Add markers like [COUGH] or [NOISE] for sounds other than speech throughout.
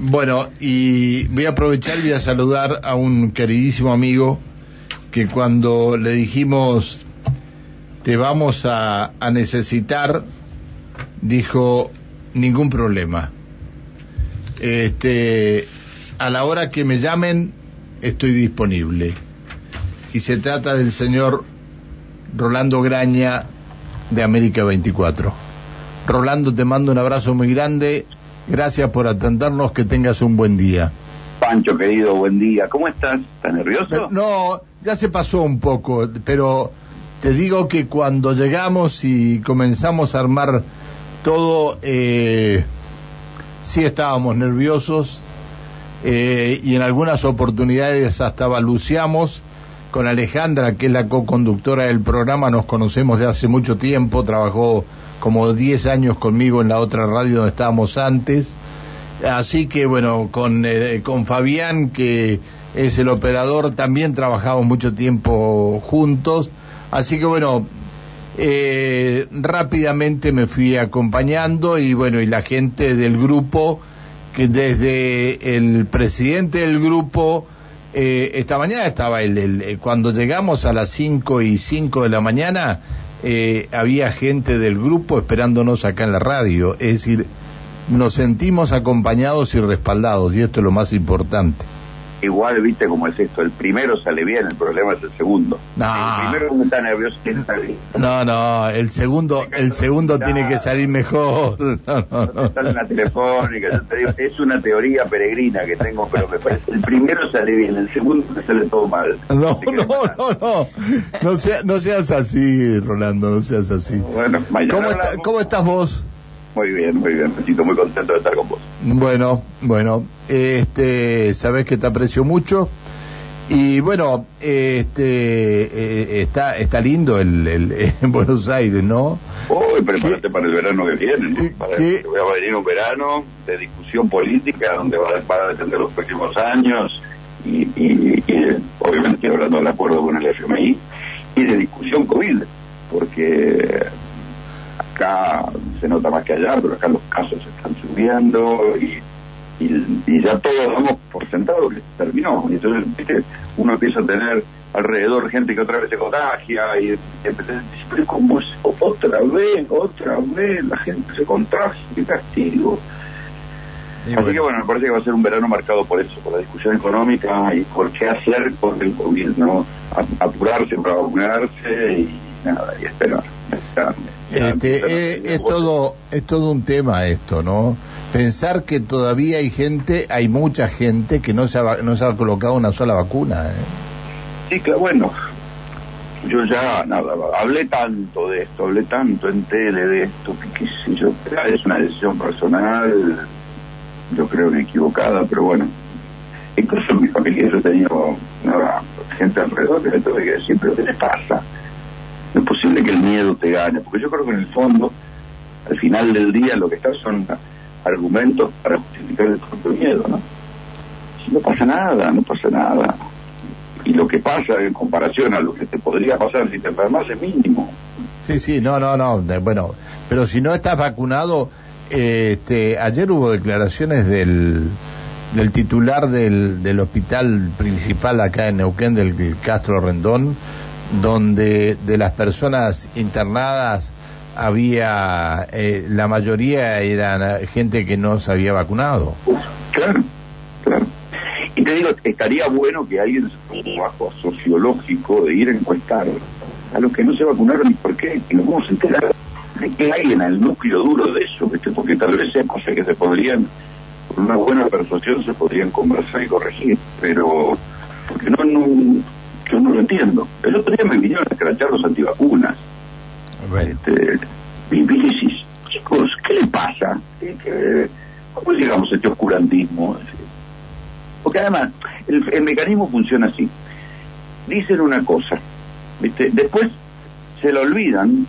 Bueno, y voy a aprovechar y voy a saludar a un queridísimo amigo que cuando le dijimos te vamos a, a necesitar, dijo ningún problema. Este, a la hora que me llamen estoy disponible. Y se trata del señor Rolando Graña de América 24. Rolando, te mando un abrazo muy grande. Gracias por atendernos. Que tengas un buen día. Pancho, querido, buen día. ¿Cómo estás? ¿Estás nervioso? No, ya se pasó un poco, pero te digo que cuando llegamos y comenzamos a armar todo, eh, sí estábamos nerviosos eh, y en algunas oportunidades hasta baluceamos. Con Alejandra, que es la co-conductora del programa, nos conocemos de hace mucho tiempo, trabajó como 10 años conmigo en la otra radio donde estábamos antes. Así que bueno, con, eh, con Fabián, que es el operador, también trabajamos mucho tiempo juntos. Así que bueno, eh, rápidamente me fui acompañando y bueno, y la gente del grupo, que desde el presidente del grupo, eh, esta mañana estaba el, el- cuando llegamos a las 5 y 5 de la mañana, eh, había gente del grupo esperándonos acá en la radio. Es decir, nos sentimos acompañados y respaldados, y esto es lo más importante. Igual, viste cómo es esto. El primero sale bien, el problema es el segundo. No. El primero está nervioso, está bien. No, no, el segundo, el segundo tiene que salir mejor. No, no, no. [LAUGHS] Está en la telefónica, yo te digo, es una teoría peregrina que tengo, pero me parece. El primero sale bien, el segundo sale todo mal. No, no, no, no. No, sea- no seas así, Rolando, no seas así. Bueno, ¿Cómo, está-. ¿Cómo estás vos? Muy bien, muy bien. Me siento muy contento de estar con vos. Bueno, bueno, este, sabes que te aprecio mucho. Y bueno, este, eh, está, está lindo el, el- [LAUGHS] en Buenos Aires, ¿no? Uy, prepárate para el verano que viene. ¿no? ¿Qué- Para- qué? Va a venir un verano de discusión política donde va, va a depender los próximos años y, y- y, obviamente hablando del acuerdo con el FMI y de discusión COVID, porque acá se nota más que allá, pero acá los casos están subiendo y, y, y ya todos damos por sentado que terminó. Y entonces ¿viste? uno empieza a tener alrededor gente que otra vez se contagia y, y empieza a decir, pero ¿cómo es? Otra vez, otra vez, la gente se contagia, qué castigo. Y Así bueno. que bueno, me parece que va a ser un verano marcado por eso, por la discusión económica y por qué hacer con el COVID, ¿no? Apurarse para vacunarse y nada, y esperar. Esperar, Este, eh, es todo es todo un tema esto, ¿no? Pensar que todavía hay gente, hay mucha gente que no se ha, no se ha colocado una sola vacuna. ¿eh? Sí, claro, bueno, yo ya, nada, hablé tanto de esto, hablé tanto en tele de esto, que qué sé yo, es una decisión personal, yo creo que equivocada, pero bueno, incluso en mi familia yo nada, gente alrededor que me tuve que decir, pero ¿qué les pasa? Que el miedo te gane, porque yo creo que en el fondo, al final del día, lo que está son argumentos para justificar el propio miedo, ¿no? No pasa nada, no pasa nada y lo que pasa en comparación a lo que te podría pasar si te enfermas es mínimo. Sí, sí, no, no, no. bueno, pero si no estás vacunado, este, ayer hubo declaraciones del, del titular del, del hospital principal acá en Neuquén, del Castro Rendón, donde de las personas internadas había, eh, la mayoría eran gente que no se había vacunado. Claro, claro. Y te digo, estaría bueno que alguien se ponga bajo sociológico de ir a encuestar a los que no se vacunaron y por qué, y nos vamos a enterar de que hay en el núcleo duro de eso, porque tal vez sean cosas que se podrían, con una buena persuasión se podrían conversar y corregir, pero porque no, no yo no lo entiendo. El otro día me vinieron a escrachar los antivacunas. Bueno, Este, y chicos, ¿qué le pasa? ¿Qué- qué- ¿Cómo llegamos a este oscurantismo? Porque además, el, el mecanismo funciona así. Dicen una cosa, ¿viste? después se la olvidan,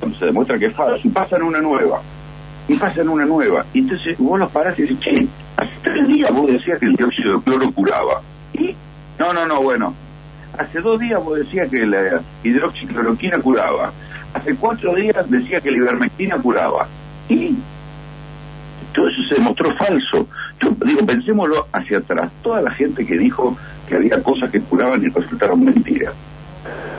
cuando se demuestra que es falso, y pasan una nueva. Y pasan una nueva. Y entonces vos los parás y dices, che, hace tres días vos decías que el dióxido de cloro curaba. Y, no, no, no, bueno, Hace dos días vos decías que la hidroxicloroquina curaba. Hace cuatro días decía que la ivermectina curaba. Y todo eso se demostró falso. Yo digo, pensémoslo hacia atrás. Toda la gente que dijo que había cosas que curaban y resultaron mentiras,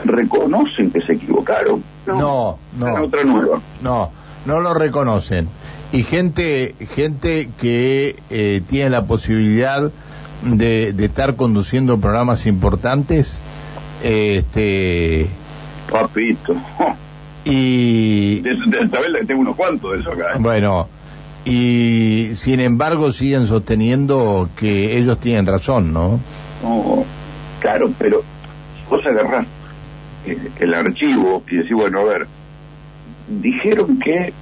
reconocen que se equivocaron. No, no. otra nueva. No, no lo reconocen. Y gente, gente que eh, tiene la posibilidad de, de estar conduciendo programas importantes, este... Papito. [LAUGHS] Y... De, de, tengo unos cuantos de eso acá. ¿eh? Bueno, y sin embargo siguen sosteniendo que ellos tienen razón, ¿no? No, claro, pero vos agarrás el archivo y decís, bueno, a ver, dijeron que,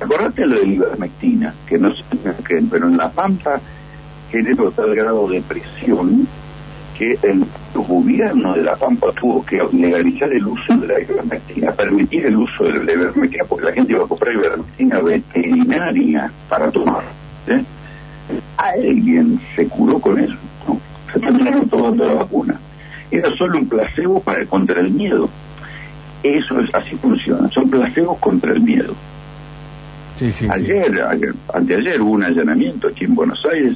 acordate lo de ivermectina, que no sé, que, pero en La Pampa generó tal grado de presión que el gobierno de La Pampa tuvo que legalizar el uso de la ivermectina, permitir el uso de la ivermectina, porque la gente iba a comprar ivermectina veterinaria para tomar. ¿eh? Alguien se curó con eso, ¿no? se terminaron tomando la vacuna. Era solo un placebo para contra el miedo. Eso es así funciona, son placebos contra el miedo. Sí, sí, ayer, ayer, anteayer hubo un allanamiento aquí en Buenos Aires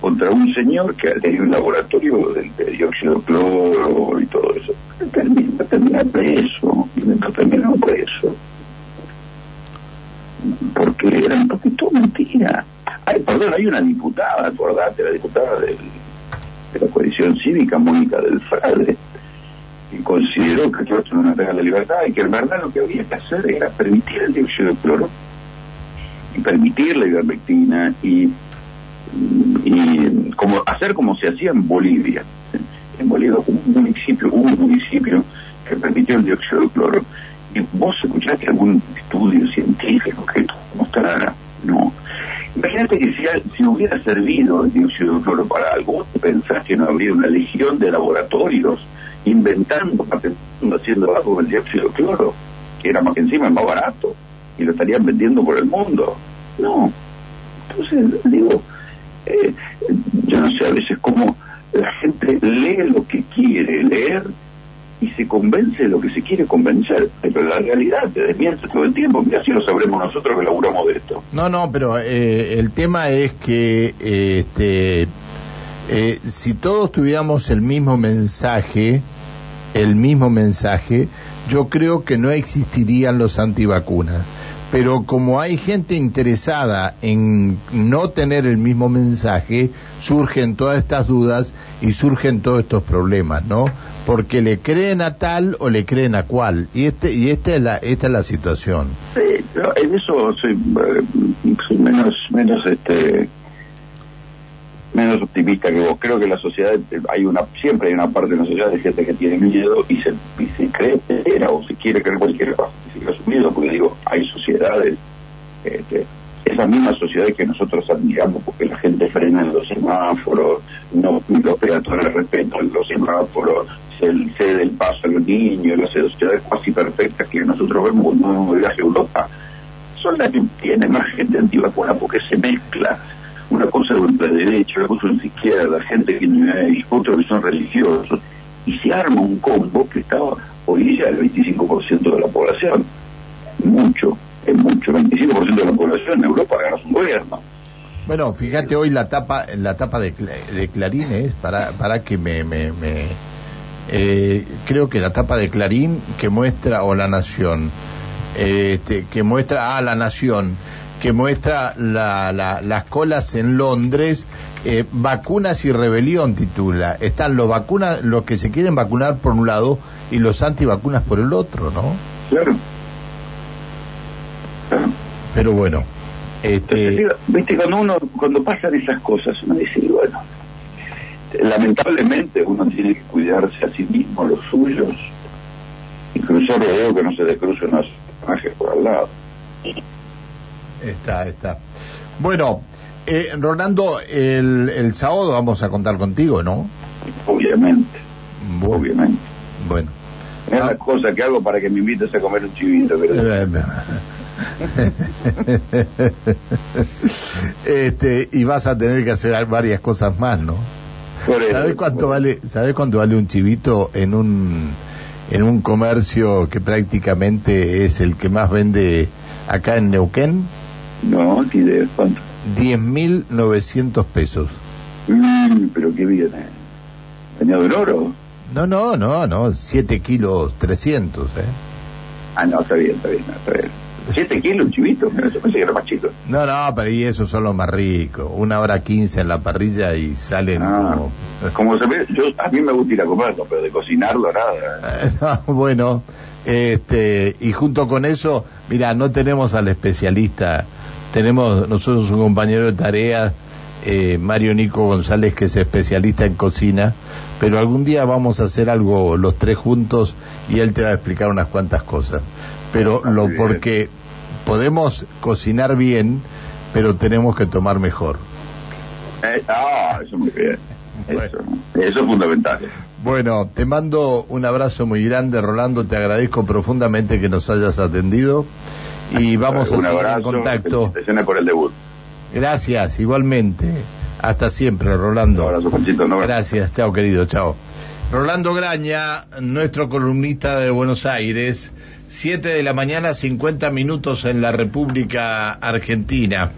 contra un señor que tenía un laboratorio de, dióxido de cloro y todo eso. Termina, termina preso, terminó preso. Porque era porque todo mentira. Ay, perdón, hay una diputada, acordate, la diputada de la coalición cívica, Mónica del Frade, que consideró que esto no una de la libertad y que en verdad lo que había que hacer era permitir el dióxido de cloro y permitir la ivermectina y y como hacer como se hacía en Bolivia. En Bolivia hubo un municipio, un municipio que permitió el dióxido de cloro. ¿Y vos escuchaste algún estudio científico que mostrara? No. Imagínate que si, si hubiera servido el dióxido de cloro para algo, pensás que no habría una legión de laboratorios inventando, haciendo algo con el dióxido de cloro, que era más encima más barato, y lo estarían vendiendo por el mundo. No. Entonces, digo, eh, yo no sé a veces cómo la gente lee lo que quiere leer y se convence de lo que se quiere convencer, pero la realidad te desmiente todo el tiempo, y así lo sabremos nosotros que laburamos de esto. No, no, pero eh, el tema es que eh, este, eh, si todos tuviéramos el mismo mensaje, el mismo mensaje, yo creo que no existirían los antivacunas pero como hay gente interesada en no tener el mismo mensaje, surgen todas estas dudas y surgen todos estos problemas, ¿no? Porque le creen a tal o le creen a cual, y este y esta es la esta es la situación. Sí, en eso eh, soy menos menos este menos optimista que vos. Creo que la sociedad, hay una siempre hay una parte de la sociedad de gente que tiene miedo y se, y se cree era o se quiere creer cualquier cosa, sigue su miedo, porque digo, hay sociedades, este, esas mismas sociedades que nosotros admiramos porque la gente frena en los semáforos, no los peatones respetan los semáforos, se cede el paso a los niños, las sociedades casi perfectas que nosotros vemos cuando viaje a Europa, son las que tienen más gente antivacuna porque se mezcla una cosa de derecha, una cosa de izquierda, gente que hay otros que son religiosos, y se arma un combo que estaba hoy día el 25% de la población. Mucho, es mucho, 25% de la población en Europa gana su gobierno. Bueno, fíjate hoy la tapa, la tapa de, Clarín es para, para que me, me, eh, creo que la tapa de Clarín que muestra o la Nación, este, que muestra a la Nación que muestra la, las colas en Londres, eh, vacunas y rebelión titula. Están los vacunas, los que se quieren vacunar por un lado y los antivacunas por el otro, ¿no? Claro. Pero bueno, este... Viste, cuando uno, cuando pasan esas cosas, uno dice, bueno, lamentablemente uno tiene que cuidarse a sí mismo, los suyos, y cruzar los dedos que no se decruce unos personajes por al lado. Está, está. Bueno, eh, Rolando, el, el sábado vamos a contar contigo, ¿no? Obviamente. Obviamente. Bueno. Es la cosa que hago para que me invites a comer un chivito, ¿verdad? este, y vas a tener que hacer varias cosas más, ¿no? ¿Sabes cuánto vale, ¿sabes cuánto vale un chivito en un en un comercio que prácticamente es el que más vende acá en Neuquén? No, ni idea cuánto. 10.900 pesos. Mm, pero qué bien, ¿eh? ¿Bañado en oro? No, no, no, no, 7 kilos 300, ¿eh? Ah, no, está bien, está bien, está bien. ¿Siete kilos un chivito? Yo pensé que era más chico. No, no, pero y esos son los más ricos. Una hora quince en la parrilla y salen Ah, como... como se ve, yo, a mí me gusta ir a comerlo, pero de cocinarlo nada. [LAUGHS] No, bueno, este, y junto con eso, mira, no tenemos al especialista, tenemos nosotros un compañero de tarea, eh, Mario Nico González, que es especialista en cocina, pero algún día vamos a hacer algo los tres juntos y él te va a explicar unas cuantas cosas. Pero Ah, lo porque podemos cocinar bien, pero tenemos que tomar mejor. Eh, ah, eso muy bien. Bueno. Eso, eso es fundamental. Bueno, te mando un abrazo muy grande, Rolando. Te agradezco profundamente que nos hayas atendido y [LAUGHS] vamos a seguir en contacto. Felicitaciones por el debut. Gracias, igualmente. Hasta siempre, Un Rolando. abrazo, Panchito. Un abrazo. Gracias, chao, querido, chao. Rolando Graña, nuestro columnista de Buenos Aires, 7 de la mañana, 50 minutos en la República Argentina.